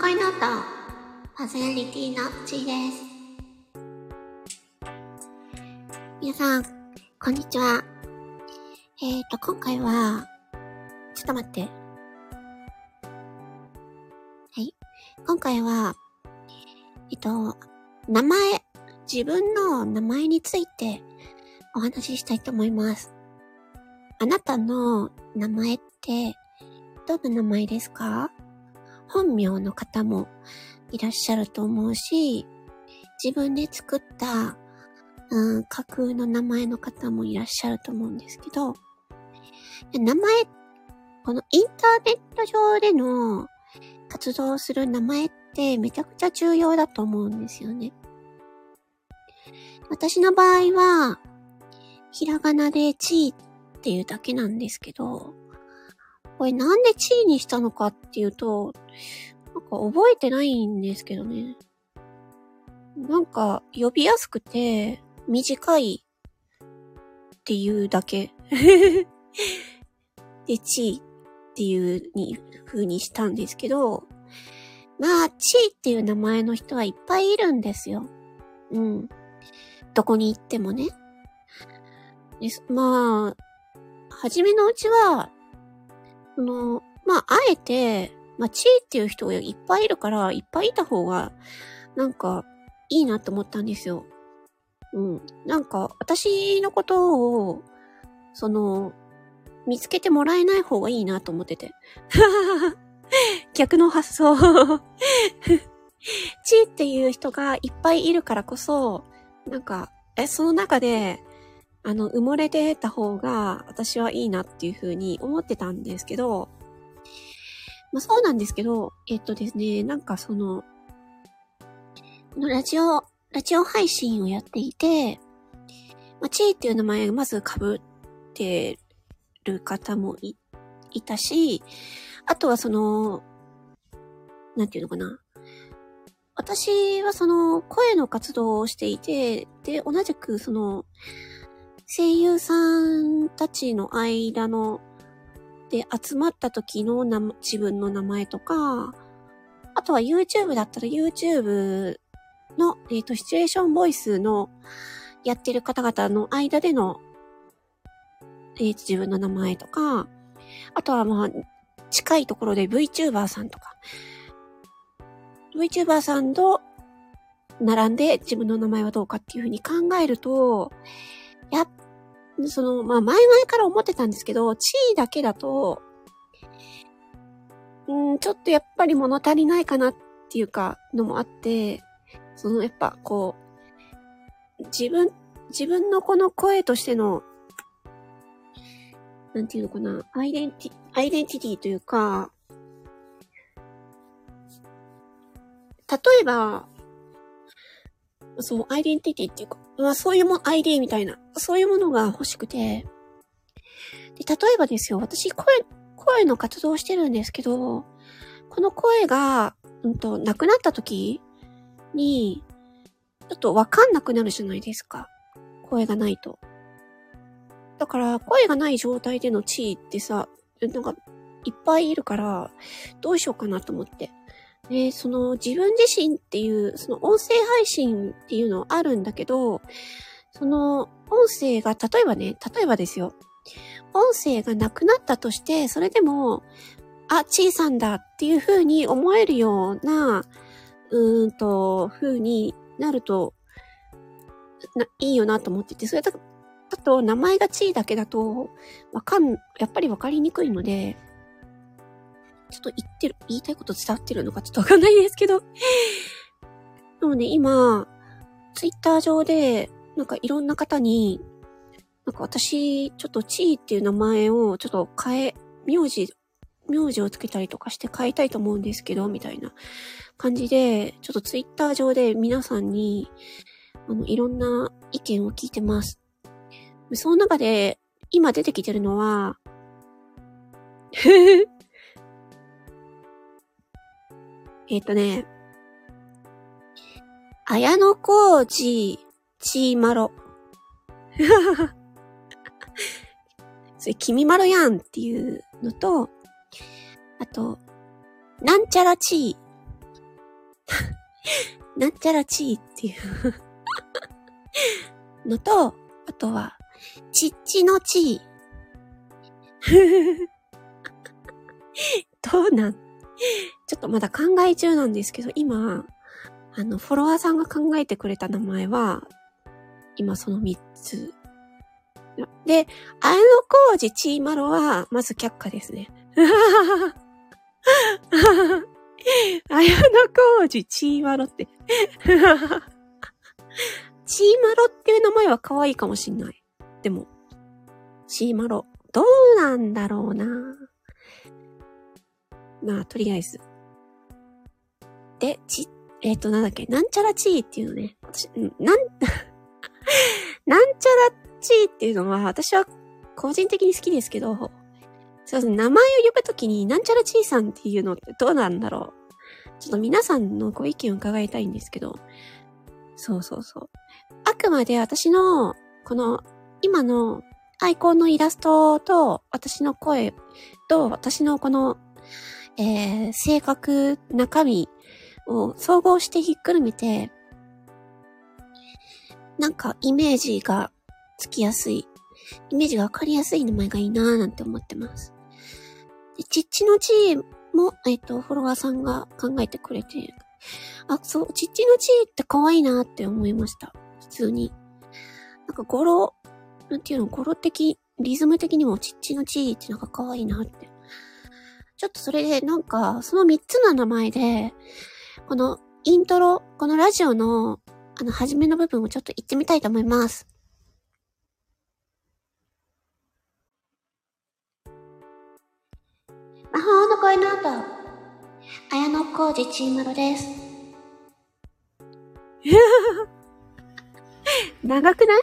恋ノート、パーソナリティのちです。皆さん、こんにちは。えっ、ー、と、今回は、ちょっと待って。はい。今回は、えっ、と、名前、自分の名前についてお話ししたいと思います。あなたの名前って、どんな名前ですか？本名の方もいらっしゃると思うし、自分で作った、うん、架空の名前の方もいらっしゃると思うんですけど、名前、このインターネット上での活動する名前ってめちゃくちゃ重要だと思うんですよね。私の場合は、ひらがなでチーっていうだけなんですけど、これなんで地位にしたのかっていうと、なんか覚えてないんですけどね。なんか呼びやすくて短いっていうだけ。で、地位っていうに風にしたんですけど、まあ、地位っていう名前の人はいっぱいいるんですよ。うん。どこに行ってもね。です。まあ、はじめのうちは、その、まあ、あえて、まあ、チーっていう人がいっぱいいるから、いっぱいいた方が、なんか、いいなと思ったんですよ。うん。なんか、私のことを、その、見つけてもらえない方がいいなと思ってて。逆の発想。チーっていう人がいっぱいいるからこそ、なんか、え、その中で、あの、埋もれてた方が私はいいなっていうふうに思ってたんですけど、まあそうなんですけど、えっとですね、なんかその、のラジオ、ラジオ配信をやっていて、まあ、チーっていう名前がまず被ってる方もい、いたし、あとはその、なんていうのかな。私はその声の活動をしていて、で、同じくその、声優さんたちの間の、で集まった時の自分の名前とか、あとは YouTube だったら YouTube の、えっ、ー、と、シチュエーションボイスのやってる方々の間での、えー、自分の名前とか、あとはまあ、近いところで VTuber さんとか、VTuber さんと並んで自分の名前はどうかっていうふうに考えると、やっその、まあ、前々から思ってたんですけど、地位だけだと、うん、ちょっとやっぱり物足りないかなっていうか、のもあって、その、やっぱ、こう、自分、自分のこの声としての、なんていうのかな、アイデンティ、アイデンティティというか、例えば、そう、アイデンティティっていうか、まあそういうも、ID みたいな、そういうものが欲しくて、で、例えばですよ、私声、声の活動をしてるんですけど、この声が、うんと、なくなった時に、ちょっとわかんなくなるじゃないですか。声がないと。だから、声がない状態での地位ってさ、なんか、いっぱいいるから、どうしようかなと思って。で、その自分自身っていう、その音声配信っていうのあるんだけど、その音声が、例えばね、例えばですよ。音声がなくなったとして、それでも、あ、小さんだっていう風に思えるような、うーんと、風になると、な、いいよなと思ってて、それだと、名前が地位だけだと、わかん、やっぱりわかりにくいので、ちょっと言ってる、言いたいこと伝わってるのかちょっとわかんないですけど。でもね、今、ツイッター上で、なんかいろんな方に、なんか私、ちょっとチーっていう名前をちょっと変え、名字、名字をつけたりとかして変えたいと思うんですけど、みたいな感じで、ちょっとツイッター上で皆さんに、あの、いろんな意見を聞いてます。その中で、今出てきてるのは、えっ、ー、とね、綾野浩二、チーマロ。それ、君まろやんっていうのと、あと、なんちゃらチー。なんちゃらチーっていうのと、あとは、ちっちのチー。どうなん？ちょっとまだ考え中なんですけど、今、あの、フォロワーさんが考えてくれた名前は、今その3つ。で、あの工事チーマロは、まず却下ですね。あやの工事チーマロって。チーマロっていう名前は可愛いかもしんない。でも、チーマロ、どうなんだろうな。まあ、とりあえず。で、ち、えっ、ー、と、なんだっけ、なんちゃらチーっていうのね。私、なん、なんちゃらチーっていうのは、私は個人的に好きですけど、そうですね、名前を呼ぶときに、なんちゃらチーさんっていうのってどうなんだろう。ちょっと皆さんのご意見を伺いたいんですけど、そうそうそう。あくまで私の、この、今のアイコンのイラストと、私の声と、私のこの、えー、性格、中身を総合してひっくるめて、なんかイメージがつきやすい、イメージがわかりやすい名前がいいなーなんて思ってます。で、ちっちのちも、えっ、ー、と、フォロワーさんが考えてくれて、あ、そう、ちっちのちって可愛いなって思いました。普通に。なんか語呂、なんていうの、語呂的、リズム的にもちっちのちってなんか可愛いなって。ちょっとそれでなんか、その3つの名前で、このイントロ、このラジオの、あの、初めの部分をちょっと言ってみたいと思います。魔法の声の後、綾野浩二チームロです。長くない？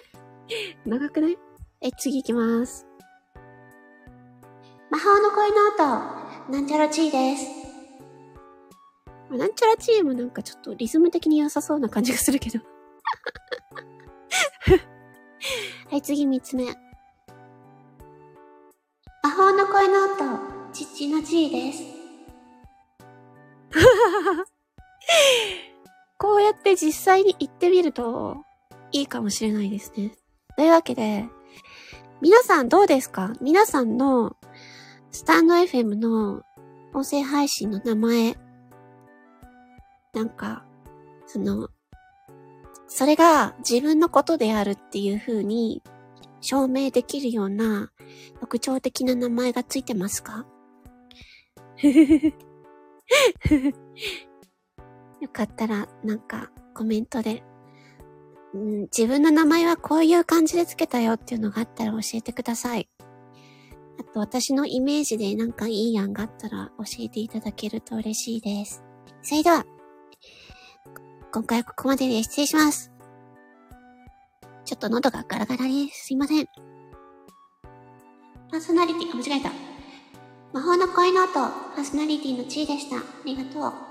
長くない？え、次行きます。魔法の声の後、なんちゃらチーです。なんちゃらチームなんかちょっとリズム的に良さそうな感じがするけど。はい、次三つ目。魔法の声の音、父の G です。こうやって実際に行ってみるといいかもしれないですね。というわけで、皆さんどうですか？皆さんのスタンド FM の音声配信の名前、なんか、その、それが自分のことであるっていう風に証明できるような特徴的な名前がついてますか？よかったら、なんか、コメントで、うん、自分の名前はこういう感じでつけたよっていうのがあったら教えてください。あと、私のイメージでなんかいい案があったら教えていただけると嬉しいです。それでは、今回はここまでで失礼します。ちょっと喉がガラガラです。すいません。パーソナリティ、あ、間違えた。魔法の声の音、パーソナリティの地位でした。ありがとう。